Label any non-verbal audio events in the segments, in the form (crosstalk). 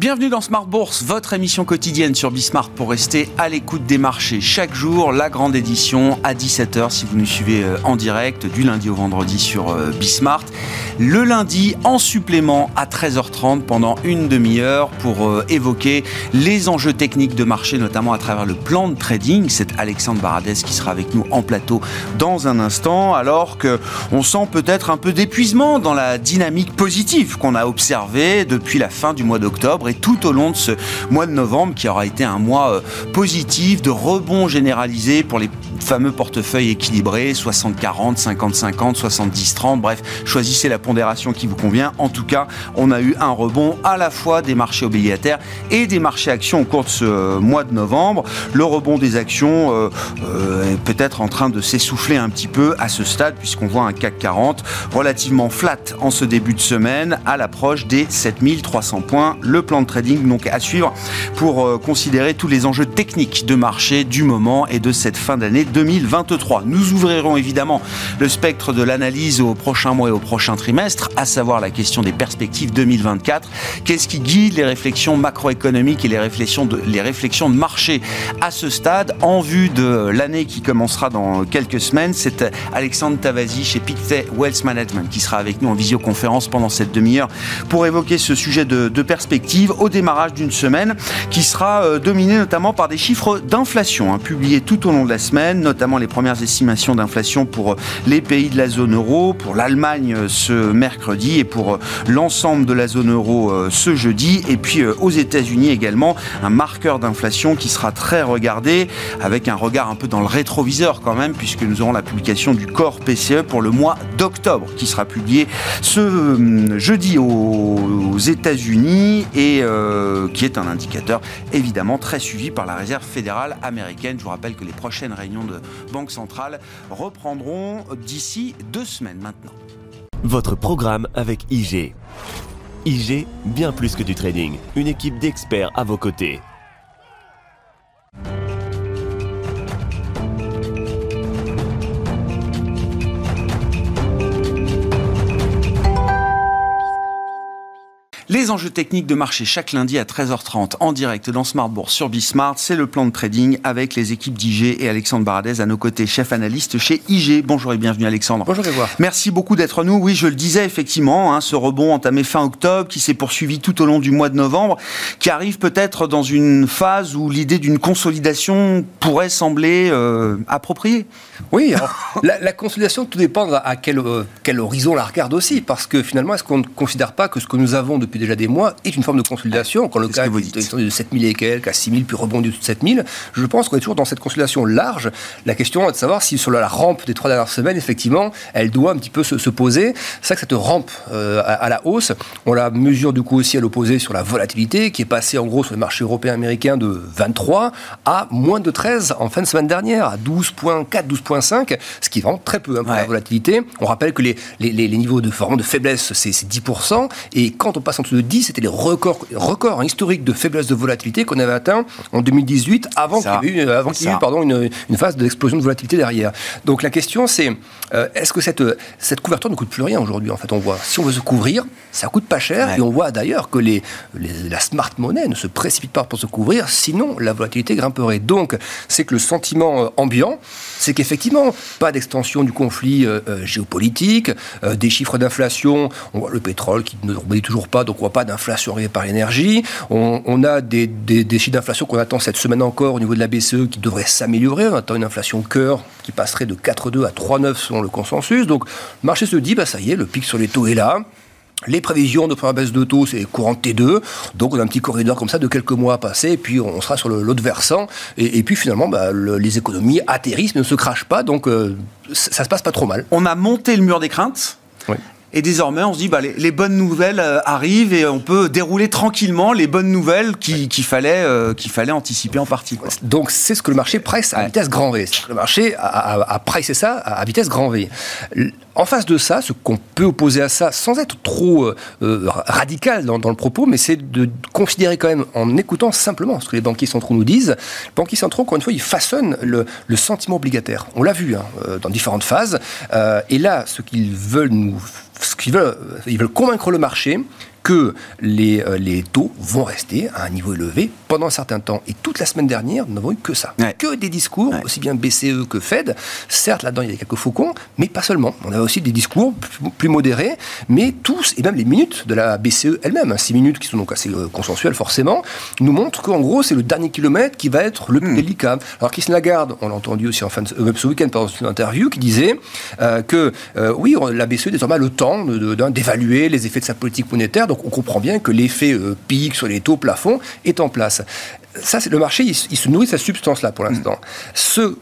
Bienvenue dans Smart Bourse, votre émission quotidienne sur Bismart pour rester à l'écoute des marchés. Chaque jour, la grande édition à 17h si vous nous suivez euh, en direct du lundi au vendredi sur euh, Bismart. Le lundi en supplément à 13h30 pendant une demi-heure pour euh, évoquer les enjeux techniques de marché, notamment à travers le plan de trading. C'est Alexandre Baradès qui sera avec nous en plateau dans un instant, alors que on sent peut-être un peu d'épuisement dans la dynamique positive qu'on a observée depuis la fin du mois d'octobre tout au long de ce mois de novembre qui aura été un mois euh, positif de rebond généralisé pour les fameux portefeuilles équilibrés 60-40, 50-50, 70-30. Bref, choisissez la qui vous convient. En tout cas, on a eu un rebond à la fois des marchés obligataires et des marchés actions au cours de ce euh, mois de novembre. Le rebond des actions euh, est peut-être en train de s'essouffler un petit peu à ce stade puisqu'on voit un CAC 40 relativement flat en ce début de semaine à l'approche des 7300 points. Le plan de trading donc à suivre pour euh, considérer tous les enjeux techniques de marché du moment et de cette fin d'année 2023. Nous ouvrirons évidemment le spectre de l'analyse au prochain mois et au prochain trimestre, à savoir la question des perspectives 2024. Qu'est-ce qui guide les réflexions macroéconomiques et les réflexions de, les réflexions de marché à ce stade? En vue de l'année qui commencera dans quelques semaines C'est Alexandre Tavazi chez Pictet Wealth Management qui sera avec nous en visioconférence pendant cette demi-heure pour évoquer ce sujet de, de perspective au démarrage d'une semaine qui sera euh, dominée notamment par des chiffres d'inflation hein, publiés tout au long de la semaine, notamment les premières estimations d'inflation pour les pays de la zone euro, pour l'Allemagne euh, ce mercredi et pour l'ensemble de la zone euro ce jeudi. Et puis aux États-Unis également, un marqueur d'inflation qui sera très regardé avec un regard un peu dans le rétroviseur quand même, puisque nous aurons la publication du corps PCE pour le mois d'octobre qui sera publié ce hum, jeudi aux États-Unis et euh, qui est un indicateur évidemment très suivi par la Réserve fédérale américaine. Je vous rappelle que les prochaines réunions de Banque centrale reprendront d'ici deux semaines maintenant. Votre programme avec IG. IG, bien plus que du trading, une équipe d'experts à vos côtés. Les enjeux techniques de marché chaque lundi à 13h30 en direct dans Smart Bourse sur Bismart. C'est le plan de trading avec les équipes d'IG et Alexandre Baradez à nos côtés, chef analyste chez IG. Bonjour et bienvenue Alexandre. Bonjour voir. Merci beaucoup d'être nous. Oui, je le disais effectivement, hein, ce rebond entamé fin octobre qui s'est poursuivi tout au long du mois de novembre, qui arrive peut-être dans une phase où l'idée d'une consolidation pourrait sembler euh, appropriée. Oui, (laughs) la, consolidation, tout dépend à quel, euh, quel horizon la regarde aussi, parce que finalement, est-ce qu'on ne considère pas que ce que nous avons depuis déjà des mois est une forme de consolidation. Quand le cas est de 7000 et quelques à 6000, puis rebondi de 7000, je pense qu'on est toujours dans cette consolidation large. La question est de savoir si sur la rampe des trois dernières semaines, effectivement, elle doit un petit peu se, poser. C'est ça que cette rampe euh, à, la hausse, on la mesure du coup aussi à l'opposé sur la volatilité, qui est passée en gros sur le marché européen américain de 23 à moins de 13 en fin de semaine dernière, à 12,4, 12,5, ce qui est vraiment très peu hein, pour la volatilité. On rappelle que les, les, les niveaux de, forme de faiblesse, c'est 10%, et quand on passe en de 10, c'était les records, records historiques de faiblesse de volatilité qu'on avait atteint en 2018, avant qu'il y ait eu, avant qu'il y ait eu pardon, une, une phase d'explosion de volatilité derrière. Donc la question, c'est euh, est-ce que cette, cette couverture ne coûte plus rien aujourd'hui En fait, on voit, si on veut se couvrir, ça coûte pas cher, et on voit d'ailleurs que les, la smart money ne se précipite pas pour se couvrir, sinon la volatilité grimperait. Donc, c'est que le sentiment euh, ambiant, c'est qu'effectivement, pas d'extension du conflit euh, géopolitique, des chiffres d'inflation, on voit le pétrole qui ne rebondit toujours pas, donc on voit pas d'inflation arriver par l'énergie. On, a des, des, chiffres d'inflation qu'on attend cette semaine encore au niveau de la BCE qui devraient s'améliorer. On attend une inflation cœur qui passerait de 4,2 à 3,9 selon le consensus. Donc le marché se dit, bah, ça y est, le pic sur les taux est là. Les prévisions de première baisse de taux, c'est courant T2. Donc, on a un petit corridor comme ça de quelques mois à passer. Et puis, on sera sur l'autre versant. Et, puis, finalement, bah, les économies atterrissent, mais ne se crachent pas. Donc, euh, ça se passe pas trop mal. On a monté le mur des craintes. Oui. Et désormais, on se dit, bah, les, bonnes nouvelles euh, arrivent et on peut dérouler tranquillement les bonnes nouvelles qu'il fallait, euh, qu'il fallait anticiper en partie. Donc, c'est ce que le marché presse à vitesse grand V. Le marché a, a, pressé ça à vitesse grand V. En face de ça, ce qu'on peut opposer à ça, sans être trop euh, radical dans, le propos, mais c'est de considérer quand même, en écoutant simplement ce que les banquiers centraux nous disent, les banquiers centraux, encore une fois, ils façonnent le, sentiment obligataire. On l'a vu hein, dans différentes phases. et là, ce qu'ils veulent nous ce qu'ils veulent, ils veulent convaincre le marché que les, euh, les taux vont rester à un niveau élevé pendant un certain temps. Et toute la semaine dernière, nous n'avons eu que ça. Que des discours, aussi bien BCE que Fed. Certes, là-dedans, il y a quelques faucons, mais pas seulement. On avait aussi des discours plus, modérés, mais tous, et même les minutes de la BCE elle-même, hein, six minutes qui sont donc assez euh, consensuelles forcément, nous montrent qu'en gros, c'est le dernier kilomètre qui va être le plus hmm. délicat. Alors, Christine Lagarde, on l'a entendu aussi en fin de, euh, ce week-end pendant une interview, qui disait que oui, la BCE désormais a le temps d'évaluer les effets de sa politique monétaire, donc on comprend bien que l'effet pic sur les taux plafond est en place. Ça, c'est le marché, il, se nourrit de cette substance-là pour l'instant. Ce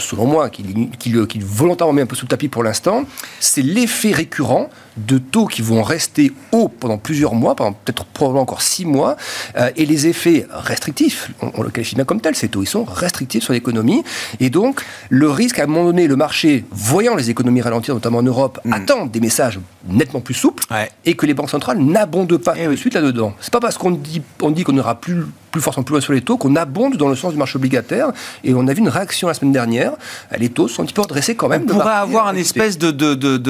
selon moi, qu'il qu volontairement met un peu sous le tapis pour l'instant, c'est l'effet récurrent de taux qui vont rester hauts pendant plusieurs mois, pendant peut-être probablement encore six mois, euh, et les effets restrictifs, on, le qualifie bien comme tel, ces taux, ils sont restrictifs sur l'économie, et donc le risque, à un moment donné, le marché, voyant les économies ralentir, notamment en Europe, mm. attend des messages nettement plus souples, et que les banques centrales n'abondent pas et eh de suite là-dedans. C'est pas parce qu'on dit qu'on dit qu'on n'aura plus plus forcément plus loin sur les taux, qu'on abonde dans le sens du marché obligataire. Et on a vu une réaction la semaine dernière. Les taux sont un petit peu redressés quand même. On pourrait avoir un espèce de,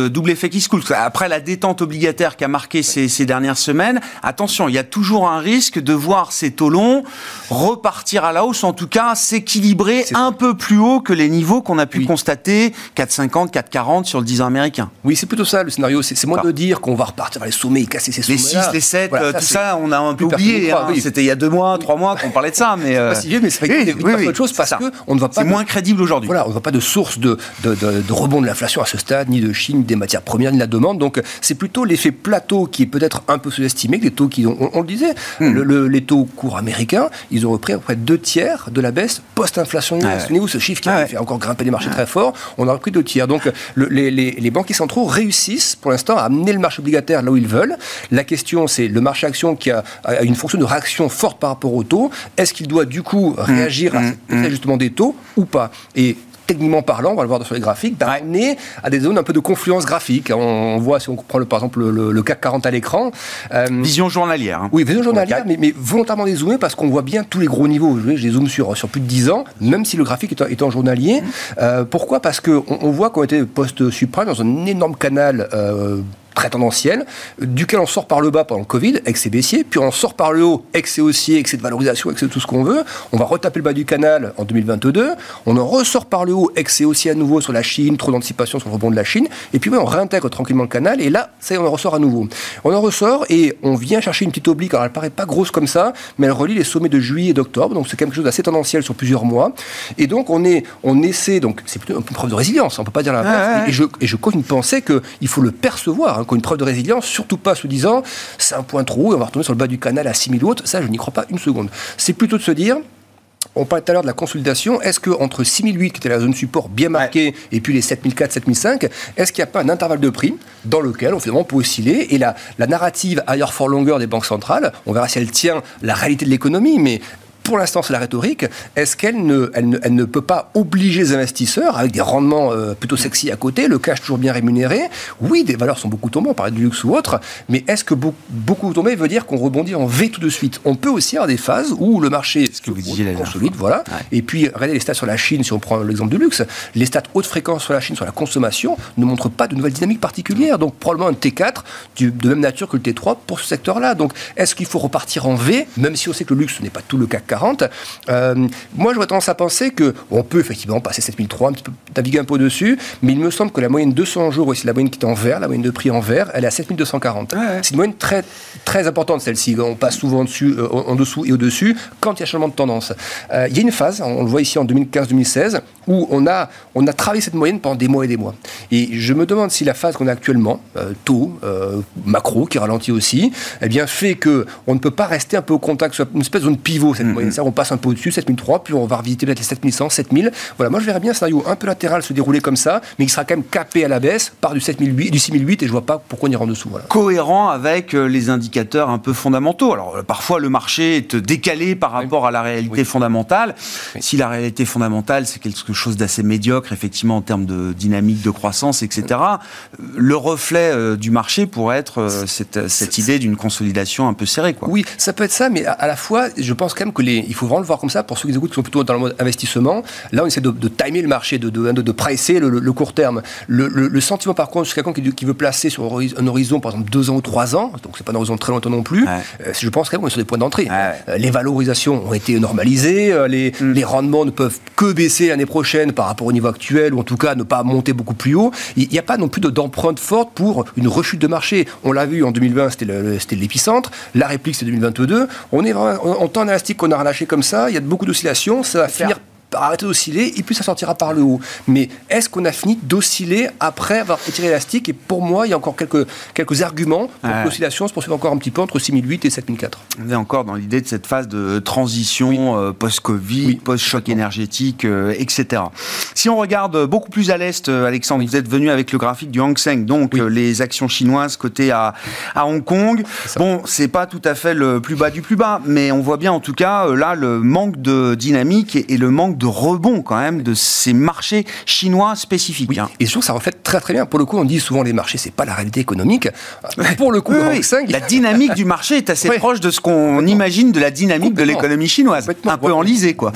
double effet qui se coule. Après la détente obligataire qui a marqué ces, dernières semaines, attention, il y a toujours un risque de voir ces taux longs repartir à la hausse, en tout cas s'équilibrer un peu plus haut que les niveaux qu'on a pu constater 4,50, 4,40 sur le 10 ans américain. Oui, c'est plutôt ça le scénario. C'est moins de dire qu'on va repartir vers les sommets et casser ces sommets. Les 6, les 7, euh, tout ça, on a un peu oublié. Hein. C'était il y a deux mois, trois mois qu'on parlait de ça, mais. (laughs) Euh... Pas si vieux, mais c'est oui, oui, autre chose parce qu'on ne voit pas. C'est moins crédible aujourd'hui. Voilà, on ne voit pas de source de, de, de, rebond de l'inflation à ce stade, ni de Chine, ni des matières premières, ni de la demande. Donc c'est plutôt l'effet plateau qui est peut-être un peu sous-estimé, des taux qui, on, on le disait, hmm. le, les taux courts américains, ils ont repris à peu près deux tiers de la baisse post-inflationniste. Ah ouais. ce chiffre qui a fait encore grimper les marchés très fort, on a repris deux tiers. Donc les, les, les banquiers centraux réussissent pour l'instant à amener le marché obligataire là où ils veulent. La question, c'est le marché action qui a, a une fonction de réaction forte par rapport au taux. Est-ce qu'il doit du coup réagir à mmh, cet mmh. ajustement des taux ou pas? Et techniquement parlant, on va le voir sur les graphiques, d'amener à des zones un peu de confluence graphique. On, voit, si on prend le, par exemple le, CAC 40 à l'écran. Euh, vision journalière. Hein. Oui, vision journalière, mais, mais, volontairement dézoomé parce qu'on voit bien tous les gros niveaux. Je, les zoome sur, sur plus de 10 ans, même si le graphique est, en journalier. Mmh. Euh, pourquoi? Parce qu'on on voit qu'on était post-suprême dans un énorme canal. Euh, très tendanciel, duquel on sort par le bas pendant le Covid, excès baissier, puis on sort par le haut, excès haussier, excès de valorisation, excès de tout ce qu'on veut. On va retaper le bas du canal en 2022. On en ressort par le haut, excès haussier à nouveau sur la Chine, trop d'anticipation sur le rebond de la Chine. Et puis on réintègre tranquillement le canal. Et là, ça y est, on en ressort à nouveau. On en ressort et on vient chercher une petite oblique. Alors elle paraît pas grosse comme ça, mais elle relie les sommets de juillet et d'octobre. Donc c'est quelque chose d'assez tendanciel sur plusieurs mois. Et donc on est, on essaie, donc c'est plutôt une preuve de résilience. On peut pas dire la et, je, et je continue de penser qu'il faut le percevoir. Hein, une preuve de résilience, surtout pas se disant c'est un point trop et on va retourner sur le bas du canal à 6000 autres. Ça, je n'y crois pas une seconde. C'est plutôt de se dire on parlait tout à l'heure de la consolidation. Est-ce que entre 6008, qui était la zone support bien marquée, et puis les 7004, 7005, est-ce qu'il n'y a pas un intervalle de prix dans lequel on, finalement, peut osciller Et la, la narrative higher for longer des banques centrales, on verra si elle tient la réalité de l'économie, mais pour l'instant, c'est la rhétorique. Est-ce qu'elle ne, elle ne, peut pas obliger les investisseurs, avec des rendements euh, plutôt sexy à côté, le cash toujours bien rémunéré? Oui, des valeurs sont beaucoup tombées, on parlait du luxe ou autre, mais est-ce que beaucoup, beaucoup tombé veut dire qu'on rebondit en V tout de suite? On peut aussi avoir des phases où le marché ce que vous disiez consolide, voilà. Et puis, regardez les stats sur la Chine, si on prend l'exemple du luxe, les stats haute fréquence sur la Chine, sur la consommation, ne montrent pas de nouvelles dynamiques particulières. Donc, probablement un T4 de même nature que le T3 pour ce secteur-là. Donc, est-ce qu'il faut repartir en V, même si on sait que le luxe n'est pas tout le CAC 40 euh, moi, j'aurais tendance à penser qu'on peut effectivement passer 7003, un petit peu, naviguer un peu dessus, mais il me semble que la moyenne 200 jours, c'est la moyenne qui est en vert, la moyenne de prix en vert, elle est à 7240. C'est une moyenne très, très importante, celle-ci. On passe souvent dessus, euh, en dessous et au-dessus quand il y a changement de tendance. Euh, il y a une phase, on le voit ici en 2015-2016, où on a, on a travaillé cette moyenne pendant des mois et des mois. Et je me demande si la phase qu'on a actuellement, taux, macro, qui ralentit aussi, eh bien, fait que on ne peut pas rester un peu au contact, une espèce de zone pivot, cette moyenne on passe un peu au-dessus, 7003, puis on va revisiter peut-être les 7100, 7000. Voilà, moi je verrais bien un scénario un peu latéral se dérouler comme ça, mais qui sera quand même capé à la baisse par du 7008, du 6008, et je vois pas pourquoi on ira en dessous. Voilà. Cohérent avec euh, les indicateurs un peu fondamentaux. Alors euh, parfois le marché est décalé par rapport à la réalité fondamentale. Si la réalité fondamentale c'est quelque chose d'assez médiocre, effectivement en termes de dynamique de croissance, etc., le reflet euh, du marché pourrait être cette, cette idée d'une consolidation un peu serrée. Quoi. Oui, ça peut être ça, mais à, la fois, je pense quand même que les, et il faut vraiment le voir comme ça pour ceux qui écoutent qui sont plutôt dans le mode investissement. Là, on essaie de, de timer le marché, de, de, de presser le, court terme. Le, sentiment, par contre, c'est quelqu'un qui, veut placer sur un horizon, par exemple, deux ans ou trois ans, donc c'est pas un horizon très longtemps non plus, euh, je pense qu'on est sur des points d'entrée. Euh, les valorisations ont été normalisées, euh, les, mm. les, rendements ne peuvent que baisser l'année prochaine par rapport au niveau actuel, ou en tout cas ne pas monter beaucoup plus haut. Il n'y a pas non plus d'empreinte forte pour une rechute de marché. On l'a vu en 2020, c'était l'épicentre. La réplique, c'est 2022. On est en temps élastique qu'on a relâché comme ça. Il y a beaucoup d'oscillations. Ça va finir arrêter d'osciller et puis ça sortira par le haut. Mais est-ce qu'on a fini d'osciller après avoir étiré l'élastique Et pour moi, il y a encore quelques, quelques arguments pour que l'oscillation se poursuive encore un petit peu entre 6008 et 7004. On est encore dans l'idée de cette phase de transition euh, post-Covid, post-choc énergétique, euh, etc. Si on regarde beaucoup plus à l'est, euh, Alexandre, vous êtes venu avec le graphique du Hang Seng, donc les actions chinoises cotées à, à Hong Kong. Bon, c'est pas tout à fait le plus bas du plus bas, mais on voit bien en tout cas là le manque de dynamique et, et le manque de rebond quand même de ces marchés chinois spécifiques. Oui. Hein. Et surtout, ça reflète très très bien. Pour le coup, on dit souvent les marchés, c'est pas la réalité économique. Pour le coup, la dynamique du marché est assez (laughs) proche de ce qu'on imagine de la dynamique de l'économie chinoise. Un peu enlisée, quoi.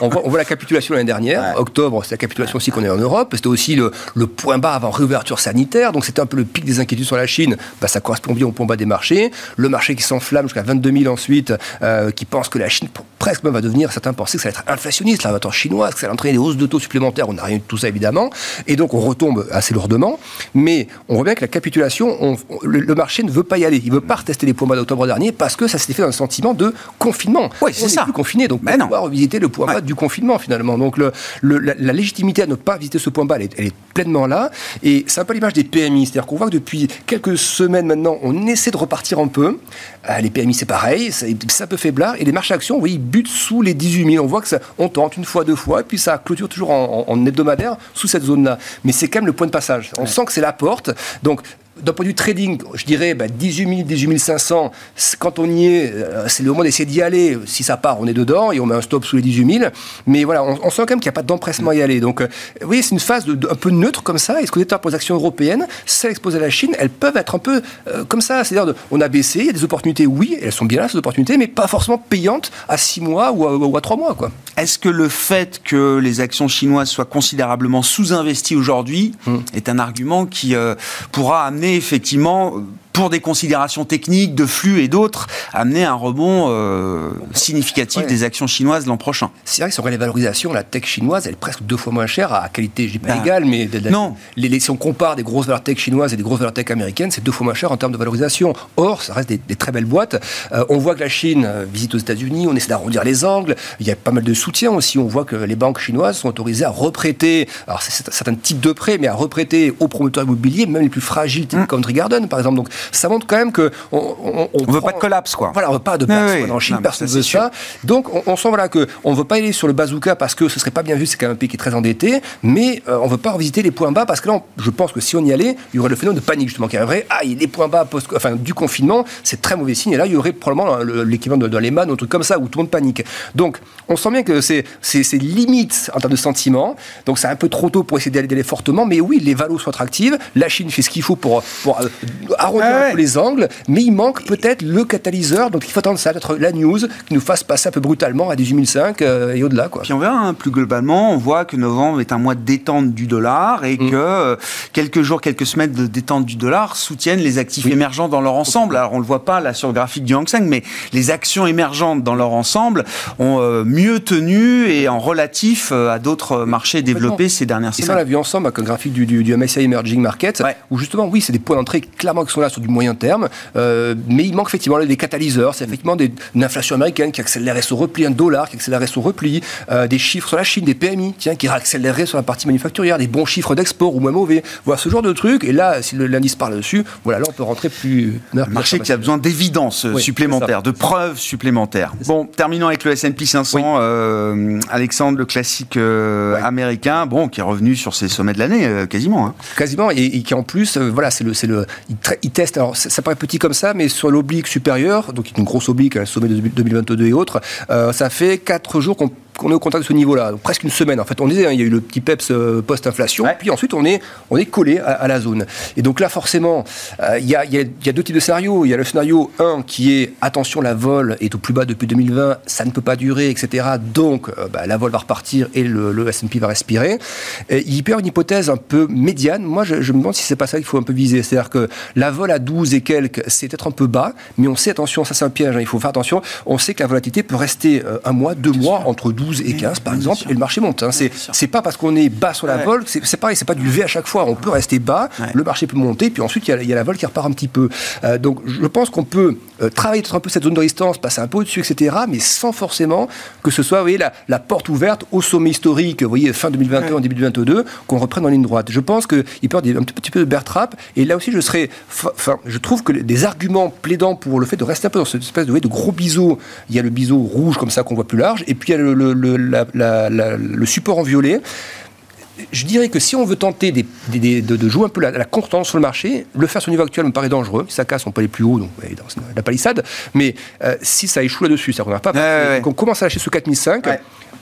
on, voit, on, voit, la capitulation l'année dernière. Octobre, c'est la capitulation aussi qu'on est en Europe. C'était aussi le, point bas avant réouverture sanitaire. Donc c'était un peu le pic des inquiétudes sur la Chine. Bah, ça correspond bien au point bas des marchés. Le marché qui s'enflamme jusqu'à 22 000 ensuite, euh, qui pense que la Chine presque va devenir, certains pensaient que ça va être inflationniste chinoise, que ça va entraîner des hausses de taux supplémentaires. On n'a rien de tout ça, évidemment. Et donc, on retombe assez lourdement. Mais on voit bien que la capitulation, le, marché ne veut pas y aller. Il ne veut pas retester les points bas d'octobre dernier parce que ça s'était fait dans un sentiment de confinement. Oui, c'est ça. Plus confiné, donc on va revisiter le point bas du confinement, finalement. Donc, le, la, légitimité à ne pas visiter ce point bas, elle est, pleinement là. Et c'est un peu l'image des PMI. C'est-à-dire qu'on voit que depuis quelques semaines maintenant, on essaie de repartir un peu. Euh, les PMI, c'est pareil. C'est un peu faiblard. Et les marchés actions, oui, ils butent sous les 18 000. On voit que ça, on tente une fois, deux fois, et puis ça clôture toujours en, hebdomadaire sous cette zone-là. Mais c'est quand même le point de passage. On sent que c'est la porte. Donc, d'un point de vue trading, je dirais 18 000, 18 500, quand on y est, euh, c'est le moment d'essayer d'y aller. Si ça part, on est dedans et on met un stop sous les 18 000. Mais voilà, on, sent quand même qu'il n'y a pas d'empressement à y aller. Donc, euh, oui, c'est une phase de, un peu neutre comme ça. Et ce qu'on est pour les actions européennes, celles exposées à la Chine, elles peuvent être un peu euh, comme ça. C'est-à-dire, on a baissé, il y a des opportunités, oui, elles sont bien là, ces opportunités, mais pas forcément payantes à 6 mois ou à, 3 mois. Quoi. Est-ce que le fait que les actions chinoises soient considérablement sous-investies aujourd'hui hmm. est un argument qui pourra amener effectivement pour des considérations techniques, de flux et d'autres, amener un rebond euh, significatif des actions chinoises l'an prochain. C'est vrai que sur les valorisations, la tech chinoise, elle est presque deux fois moins chère à qualité, je dis pas ah. égale, mais non. Les, si on compare des grosses valeurs tech chinoises et des grosses valeurs tech américaines, c'est deux fois moins cher en termes de valorisation. Or, ça reste des, très belles boîtes. Euh, on voit que la Chine euh, visite aux États-Unis, on essaie d'arrondir les angles. Il y a pas mal de soutien aussi. On voit que les banques chinoises sont autorisées à reprêter, alors c'est certains types de prêts, mais à reprêter aux promoteurs immobiliers, même les plus fragiles, type mmh. Country Garden, par exemple. Donc, ça montre quand même que on, on, veut pas de collapse, quoi. Voilà, on veut pas de collapse. En Chine, personne ne veut ça. Donc, on, sent voilà que on veut pas aller sur le bazooka parce que ce serait pas bien vu. C'est quand même un pays qui est très endetté, mais euh, on veut pas revisiter les points bas parce que là, je pense que si on y allait, il y aurait le phénomène de panique justement qui arriverait. Ah, les points bas post, enfin, du confinement, c'est très mauvais signe. Et là, il y aurait probablement l'équivalent de, de Lehman ou un truc comme ça où tout le monde panique. Donc, on sent bien que c'est c'est limite en termes de sentiments. Donc, c'est un peu trop tôt pour essayer d'aller fortement. Mais oui, les valos sont attractives. La Chine fait ce qu'il faut pour, pour euh, les angles, mais il manque peut-être le catalyseur. Donc il faut attendre ça, peut-être la news qui nous fasse passer un peu brutalement à 18005 euh, et au-delà. Puis on verra, hein, plus globalement, on voit que novembre est un mois de détente du dollar et mm. que euh, quelques jours, quelques semaines de détente du dollar soutiennent les actifs émergents dans leur ensemble. Alors on le voit pas là sur le graphique du Hang Seng, mais les actions émergentes dans leur ensemble ont euh, mieux tenu et en relatif à d'autres marchés développés ces dernières semaines. Et ça, on l'a vu ensemble avec un graphique du, du, MSCI Emerging Market, où justement, oui, c'est des points d'entrée clairement qui sont là sur du moyen terme, euh, mais il manque effectivement des catalyseurs. C'est effectivement des, une inflation américaine qui accélérait son repli, un dollar qui accélérait son repli, euh, des chiffres sur la Chine, des PMI, tiens, qui accéléreraient sur la partie manufacturière, des bons chiffres d'export ou moins mauvais. Voilà ce genre de trucs. Et là, si l'indice parle dessus, voilà, là on peut rentrer plus. Un marché qui a besoin d'évidence supplémentaire, de preuves supplémentaires. Bon, terminons avec le S&P 500. Alexandre, le classique américain, bon, qui est revenu sur ses sommets de l'année, quasiment. Hein. Quasiment, et, qui en plus, voilà, c'est le, c'est le, il, teste. Alors, ça, paraît petit comme ça, mais sur l'oblique supérieur, donc une grosse oblique à sommet de 2022 et autres, euh, ça fait 4 jours qu'on qu'on est au contact de ce niveau-là, presque une semaine. En fait, on disait, hein, il y a eu le petit PEPS euh, post-inflation, puis ensuite on est, on est collé à, la zone. Et donc là, forcément, euh, il y, a, y, a, deux types de scénarios. Il y a le scénario 1 qui est attention, la vol est au plus bas depuis 2020, ça ne peut pas durer, etc. Donc euh, bah, la vol va repartir et le, le S&P va respirer. Et il peut y avoir une hypothèse un peu médiane. Moi, je, me demande si c'est pas ça qu'il faut un peu viser. C'est-à-dire que la vol à 12 et quelques, c'est peut-être un peu bas, mais on sait, attention, ça c'est un piège, hein, il faut faire attention, on sait que la volatilité peut rester un mois, deux mois, entre 12 et 15 par exemple, et le marché monte. Hein. C'est pas parce qu'on est bas sur la vol, c'est pareil, c'est pas du V à chaque fois. On peut rester bas, le marché peut monter, puis ensuite il y, a, la vol qui repart un petit peu. Euh, donc je pense qu'on peut euh, travailler un peu cette zone de résistance, passer un peu au-dessus, etc., mais sans forcément que ce soit vous voyez, la, porte ouverte au sommet historique, vous voyez, fin 2021, début 2022, qu'on reprenne en ligne droite. Je pense qu'il peut y avoir un petit peu de bear trap, et là aussi je serais. Enfin, je trouve que des arguments plaidant pour le fait de rester un peu dans cette espèce de, de gros biseau, il y a le biseau rouge comme ça qu'on voit plus large, et puis il y a le, le, le support en violet je dirais que si on veut tenter de, jouer un peu la, la constance sur le marché, le faire sur le niveau actuel me paraît dangereux. Si ça casse, on peut aller plus haut, donc dans la palissade. Mais euh, si ça échoue là-dessus, ça ne pas. On commence à lâcher sous 4005,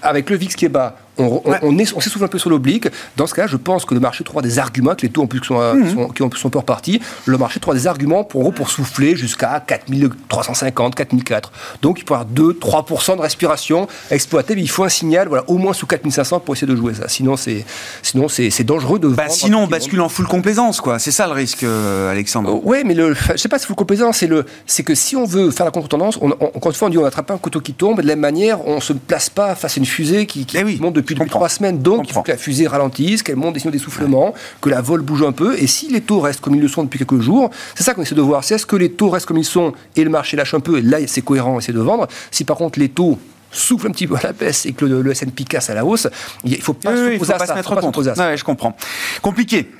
avec le VIX qui est bas, on, s'essouffle un peu sur l'oblique. Dans ce cas, je pense que le marché trouvera des arguments, que les taux en plus qui sont, qui sont peu repartis, le marché trouvera des arguments pour, pour souffler jusqu'à 4350, 4004. Donc il peut y avoir 2-3% de respiration exploitée, mais il faut un signal, voilà, au moins sous 4500 pour essayer de jouer ça. Sinon, c'est, sinon c'est, dangereux de. Bah, sinon, on bascule en full complaisance, quoi. C'est ça le risque, euh, Alexandre. Euh, oui, mais le, je sais pas si full complaisance, c'est, le, c'est que si on veut faire la contre-tendance, on, on, quand on dit on attrape un couteau qui tombe, de la même manière, on se place pas face à une fusée qui, qui eh monte depuis, trois semaines. Donc, il faut que la fusée ralentisse, qu'elle monte des signaux d'essoufflement, que la vol bouge un peu. Et si les taux restent comme ils le sont depuis quelques jours, c'est ça qu'on essaie de voir. C'est est-ce que les taux restent comme ils sont et le marché lâche un peu, et là, c'est cohérent, on essaie de vendre. Si par contre les taux soufflent un petit peu à la baisse et que le, S&P casse à la hausse, il ne faut pas se poser à ça. Ouais, je comprends. Compliqué.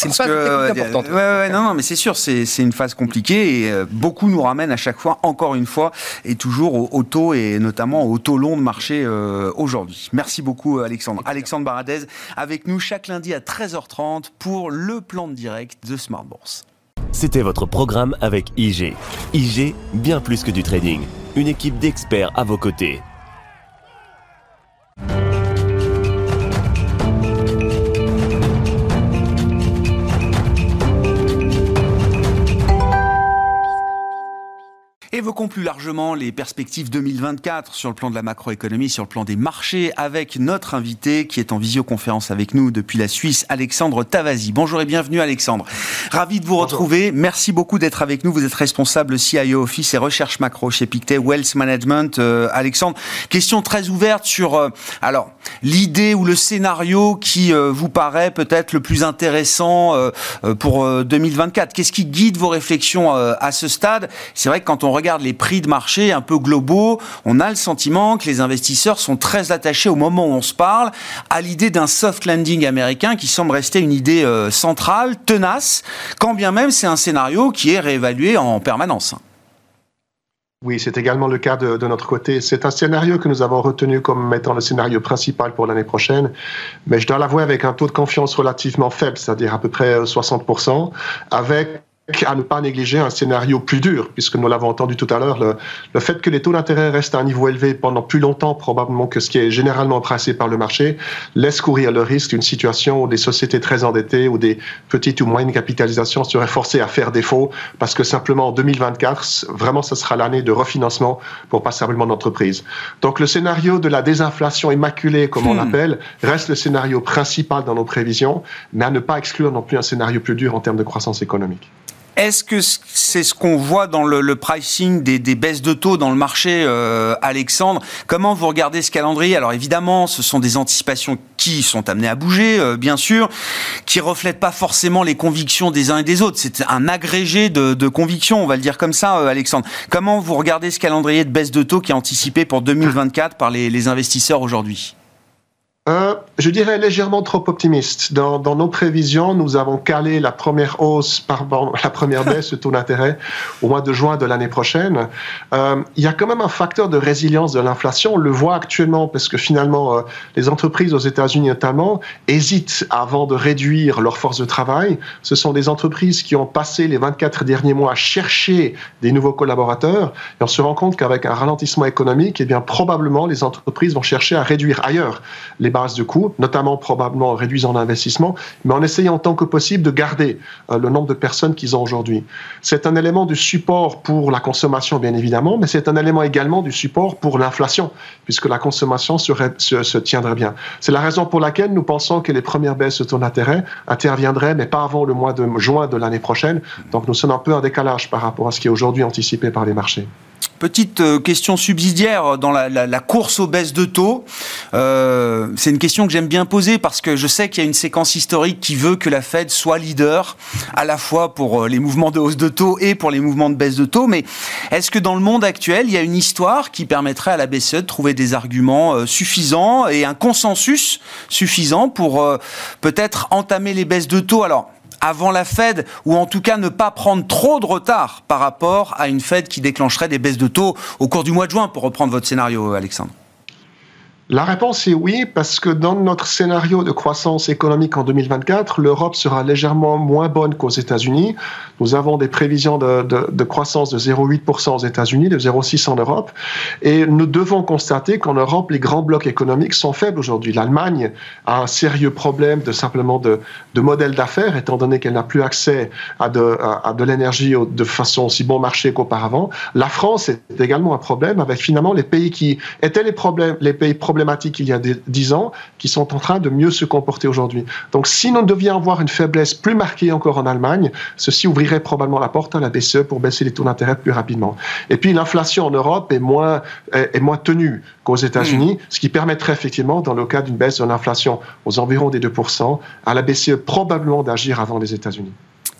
C'est une phase que, importante. non, non, mais c'est sûr, c'est une phase compliquée et euh, beaucoup nous ramènent à chaque fois, encore une fois, et toujours au, taux et notamment au taux long de marché euh, aujourd'hui. Merci beaucoup, Alexandre. Alexandre Baradez, avec nous chaque lundi à 13h30 pour le plan de direct de Smart Bourse. C'était votre programme avec IG. IG, bien plus que du trading. Une équipe d'experts à vos côtés Évoquons plus largement les perspectives 2024 sur le plan de la macroéconomie, sur le plan des marchés, avec notre invité qui est en visioconférence avec nous depuis la Suisse, Alexandre Tavasi. Bonjour et bienvenue Alexandre. Ravi de vous retrouver. Merci beaucoup d'être avec nous. Vous êtes responsable CIO Office et recherche macro chez Pictet Wealth Management. Euh, Alexandre, question très ouverte sur euh, alors l'idée ou le scénario qui euh, vous paraît peut-être le plus intéressant pour 2024. Qu'est-ce qui guide vos réflexions à ce stade? C'est vrai que quand on regarde les prix de marché un peu globaux, on a le sentiment que les investisseurs sont très attachés au moment où on se parle à l'idée d'un soft landing américain qui semble rester une idée euh, centrale, tenace, quand bien même c'est un scénario qui est réévalué en permanence. Oui, c'est également le cas de, de notre côté. C'est un scénario que nous avons retenu comme étant le scénario principal pour l'année prochaine, mais je dois l'avouer avec un taux de confiance relativement faible, c'est-à-dire à peu près 60%, avec à ne pas négliger un scénario plus dur, puisque nous l'avons entendu tout à l'heure, le, fait que les taux d'intérêt restent à un niveau élevé pendant plus longtemps probablement que ce qui est généralement pressé par le marché, laisse courir le risque d'une situation où des sociétés très endettées ou des petites ou moyennes capitalisations seraient forcées à faire défaut, parce que simplement en 2024, vraiment, ce sera l'année de refinancement pour passablement d'entreprises. Donc le scénario de la désinflation immaculée, comme on hmm. l'appelle, reste le scénario principal dans nos prévisions, mais à ne pas exclure non plus un scénario plus dur en termes de croissance économique. Est-ce que c'est ce qu'on voit dans le, pricing des, baisses de taux dans le marché, euh, Alexandre? Comment vous regardez ce calendrier? Alors évidemment, ce sont des anticipations qui sont amenées à bouger, euh, bien sûr, qui reflètent pas forcément les convictions des uns et des autres. C'est un agrégé de, convictions, on va le dire comme ça, euh, Alexandre. Comment vous regardez ce calendrier de baisse de taux qui est anticipé pour 2024 par les investisseurs aujourd'hui? Euh, je dirais légèrement trop optimiste. Dans, nos prévisions, nous avons calé la première hausse, pardon, (laughs) la première baisse de taux d'intérêt au mois de juin de l'année prochaine. Euh, il y a quand même un facteur de résilience de l'inflation. On le voit actuellement parce que finalement, euh, les entreprises aux États-Unis notamment hésitent avant de réduire leur force de travail. Ce sont des entreprises qui ont passé les 24 derniers mois à chercher des nouveaux collaborateurs. Et on se rend compte qu'avec un ralentissement économique, eh bien probablement les entreprises vont chercher à réduire ailleurs les bases de coûts, notamment probablement en réduisant l'investissement, mais en essayant tant que possible de garder euh, le nombre de personnes qu'ils ont aujourd'hui. C'est un élément de support pour la consommation, bien évidemment, mais c'est un élément également du support pour l'inflation, puisque la consommation se, se, tiendrait bien. C'est la raison pour laquelle nous pensons que les premières baisses de taux d'intérêt interviendraient, mais pas avant le mois de juin de l'année prochaine. Donc nous sommes un peu en décalage par rapport à ce qui est aujourd'hui anticipé par les marchés. Petite euh, question subsidiaire dans la, course aux baisses de taux. Euh, c'est une question que j'aime bien poser parce que je sais qu'il y a une séquence historique qui veut que la Fed soit leader à la fois pour euh, les mouvements de hausse de taux et pour les mouvements de baisse de taux. Mais est-ce que dans le monde actuel, il y a une histoire qui permettrait à la BCE de trouver des arguments suffisants et un consensus suffisant pour peut-être entamer les baisses de taux? Alors, avant la Fed, ou en tout cas ne pas prendre trop de retard par rapport à une Fed qui déclencherait des baisses de taux au cours du mois de juin, pour reprendre votre scénario, Alexandre la réponse est oui, parce que dans notre scénario de croissance économique en 2024, l'Europe sera légèrement moins bonne qu'aux États-Unis. Nous avons des prévisions de, croissance de 0,8% aux États-Unis, de 0,6% en Europe. Et nous devons constater qu'en Europe, les grands blocs économiques sont faibles aujourd'hui. L'Allemagne a un sérieux problème de simplement de, modèle d'affaires, étant donné qu'elle n'a plus accès à de, l'énergie de façon aussi bon marché qu'auparavant. La France est également un problème avec finalement les pays qui étaient les problèmes, les pays problématiques il y a dix ans qui sont en train de mieux se comporter aujourd'hui. Donc si nous devions avoir une faiblesse plus marquée encore en Allemagne, ceci ouvrirait probablement la porte à la BCE pour baisser les taux d'intérêt plus rapidement. Et puis l'inflation en Europe est moins, est, moins tenue qu'aux États-Unis, hmm. ce qui permettrait effectivement, dans le cas d'une baisse de l'inflation aux environs des 2%, à la BCE probablement d'agir avant les États-Unis.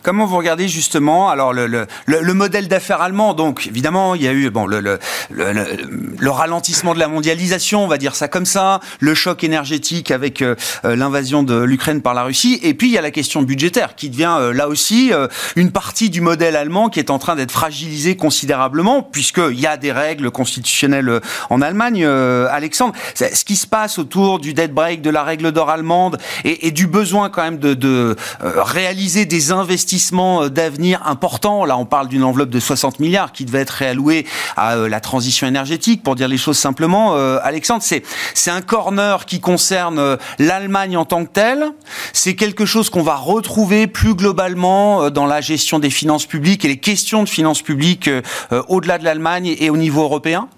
Comment vous regardez justement alors le, le, le, modèle d'affaires allemand? Donc évidemment, il y a eu bon le, le, ralentissement de la mondialisation, on va dire ça comme ça, le choc énergétique avec euh, euh, l'invasion de l'Ukraine par la Russie, et puis il y a la question budgétaire qui devient euh, là aussi une partie du modèle allemand qui est en train d'être fragilisé considérablement puisqu'il y a des règles constitutionnelles en Allemagne. Alexandre, ce qui se passe autour du debt break, de la règle d'or allemande et, et, du besoin quand même de, de réaliser des investissements euh, d'avenir important. Là, on parle d'une enveloppe de 60 milliards qui devait être réallouée à euh, la transition énergétique, pour dire les choses simplement. Euh, Alexandre, c'est c'est un corner qui concerne l'Allemagne en tant que telle. C'est quelque chose qu'on va retrouver plus globalement dans la gestion des finances publiques et les questions de finances publiques au-delà de l'Allemagne et au niveau européen.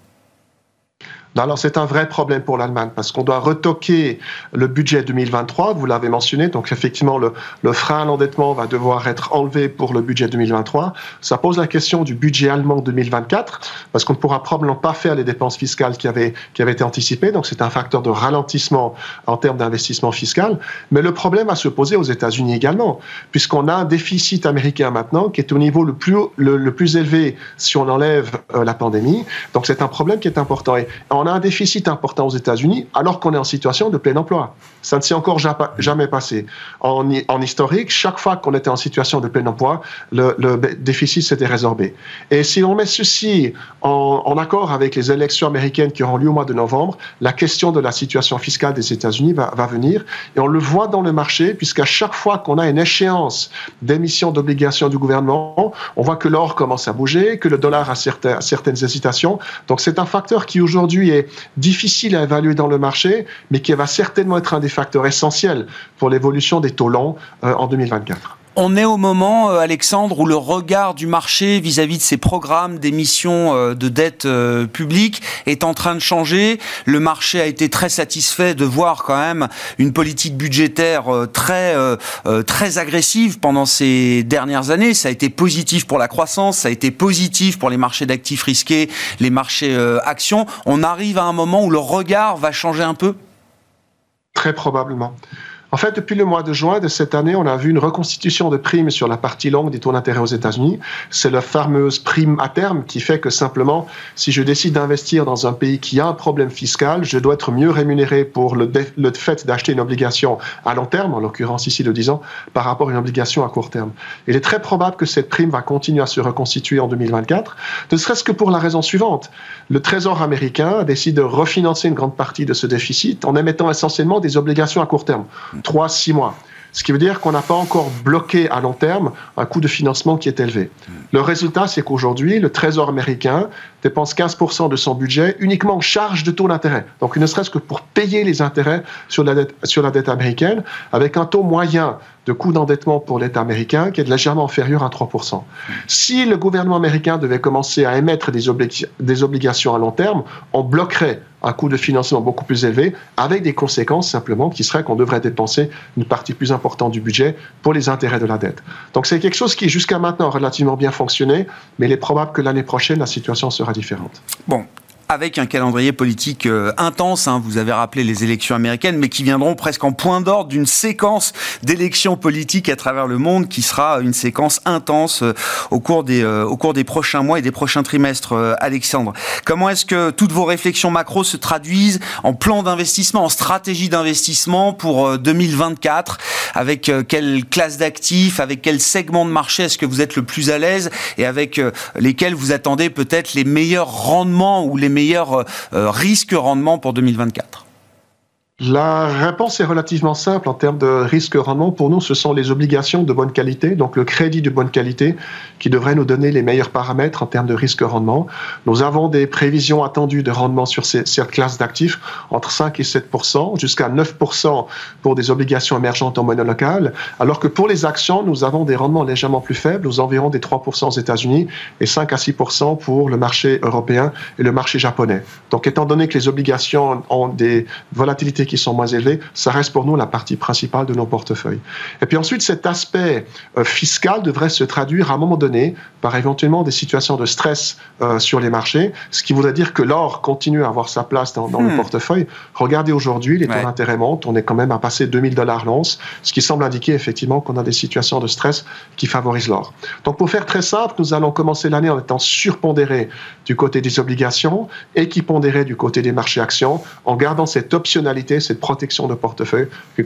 Alors c'est un vrai problème pour l'Allemagne parce qu'on doit retoquer le budget 2023, vous l'avez mentionné, donc effectivement le, frein à l'endettement va devoir être enlevé pour le budget 2023. Ça pose la question du budget allemand 2024 parce qu'on ne pourra probablement pas faire les dépenses fiscales qui avaient, qui avaient été anticipées, donc c'est un facteur de ralentissement en termes d'investissement fiscal. Mais le problème va se poser aux États-Unis également, puisqu'on a un déficit américain maintenant qui est au niveau le plus, le, plus élevé si on enlève euh, la pandémie. Donc c'est un problème qui est important. On a un déficit important aux États-Unis alors qu'on est en situation de plein emploi. Ça ne s'est encore jamais passé. En, historique, chaque fois qu'on était en situation de plein emploi, le, déficit s'était résorbé. Et si on met ceci en, accord avec les élections américaines qui auront lieu au mois de novembre, la question de la situation fiscale des États-Unis va, venir. Et on le voit dans le marché, puisqu'à chaque fois qu'on a une échéance d'émission d'obligations du gouvernement, on voit que l'or commence à bouger, que le dollar a certaines hésitations. Donc c'est un facteur qui aujourd'hui est difficile à évaluer dans le marché, mais qui va certainement être un des facteurs essentiels pour l'évolution des taux longs euh, en 2024. On est au moment, euh, Alexandre, où le regard du marché vis-à-vis de ces programmes d'émission euh, de dette publique est en train de changer. Le marché a été très satisfait de voir quand même une politique budgétaire très très agressive pendant ces dernières années. Ça a été positif pour la croissance, ça a été positif pour les marchés d'actifs risqués, les marchés actions. On arrive à un moment où le regard va changer un peu? Très probablement. En fait, depuis le mois de juin de cette année, on a vu une reconstitution de primes sur la partie longue des taux d'intérêt aux États-Unis. C'est la fameuse prime à terme qui fait que simplement, si je décide d'investir dans un pays qui a un problème fiscal, je dois être mieux rémunéré pour le, fait d'acheter une obligation à long terme, en l'occurrence ici de 10 ans, par rapport à une obligation à court terme. Il est très probable que cette prime va continuer à se reconstituer en 2024, ne serait-ce que pour la raison suivante. Le Trésor américain décide de refinancer une grande partie de ce déficit en émettant essentiellement des obligations à court terme. 3 6 mois. Ce qui veut dire qu'on n'a pas encore bloqué à long terme un coût de financement qui est élevé. Le résultat, c'est qu'aujourd'hui, le Trésor américain dépense 15% de son budget uniquement en charge de taux d'intérêt. Donc, ne serait-ce que pour payer les intérêts sur la dette, américaine, avec un taux moyen de coût d'endettement pour l'État américain qui est légèrement inférieur à 3%. Si le gouvernement américain devait commencer à émettre des, des obligations à long terme, on bloquerait un coût de financement beaucoup plus élevé, avec des conséquences simplement qui seraient qu'on devrait dépenser une partie plus importante du budget pour les intérêts de la dette. Donc c'est quelque chose qui jusqu'à maintenant a relativement bien fonctionné, mais il est probable que l'année prochaine, la situation sera différente. Bon, avec un calendrier politique euh, intense. Hein, vous avez rappelé les élections américaines, mais qui viendront presque en point d'ordre d'une séquence d'élections politiques à travers le monde, qui sera une séquence intense euh, au cours des euh, au cours des prochains mois et des prochains trimestres. Alexandre, comment est-ce que toutes vos réflexions macro se traduisent en plan d'investissement, en stratégie d'investissement pour 2024 Avec quelle classe d'actifs, avec quel segment de marché est-ce que vous êtes le plus à l'aise et avec lesquels vous attendez peut-être les meilleurs rendements ou les meilleurs euh, euh, risques-rendement pour 2024 la réponse est relativement simple en termes de risque-rendement. Pour nous, ce sont les obligations de bonne qualité, donc le crédit de bonne qualité, qui devrait nous donner les meilleurs paramètres en termes de risque-rendement. Nous avons des prévisions attendues de rendement sur ces, cette classe d'actifs entre 5 et 7% jusqu'à 9% pour des obligations émergentes en monnaie locale, alors que pour les actions, nous avons des rendements légèrement plus faibles, aux environs des 3% aux États-Unis et 5 à 6% pour le marché européen et le marché japonais. Donc, étant donné que les obligations ont des volatilités qui sont moins élevés, ça reste pour nous la partie principale de nos portefeuilles. Et puis ensuite, cet aspect euh, fiscal devrait se traduire à un moment donné par éventuellement des situations de stress euh, sur les marchés, ce qui voudrait dire que l'or continue à avoir sa place dans, le hmm. portefeuille. Regardez aujourd'hui, les taux d'intérêt montent, on est quand même à passer 2000 dollars l'once, ce qui semble indiquer effectivement qu'on a des situations de stress qui favorisent l'or. Donc pour faire très simple, nous allons commencer l'année en étant surpondérés du côté des obligations, équipondérés du côté des marchés actions, en gardant cette optionnalité cette protection de portefeuille que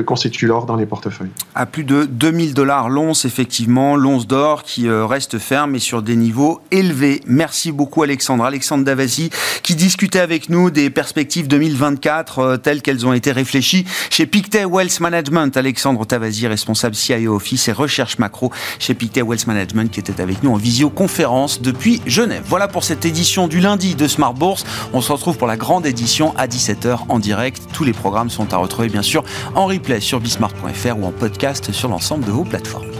constitue, l'or dans les portefeuilles. À plus de 2000 dollars l'once, effectivement, l'once d'or qui euh, reste ferme et sur des niveaux élevés. Merci beaucoup Alexandre. Alexandre Davasi qui discutait avec nous des perspectives 2024 euh, telles qu'elles ont été réfléchies chez Pictet Wealth Management. Alexandre Davasi, responsable CIO Office et recherche macro chez Pictet Wealth Management qui était avec nous en visioconférence depuis Genève. Voilà pour cette édition du lundi de Smart Bourse. On se retrouve pour la grande édition à 17h en tous les programmes sont à retrouver bien sûr en replay sur bismart.fr ou en podcast sur l'ensemble de vos plateformes.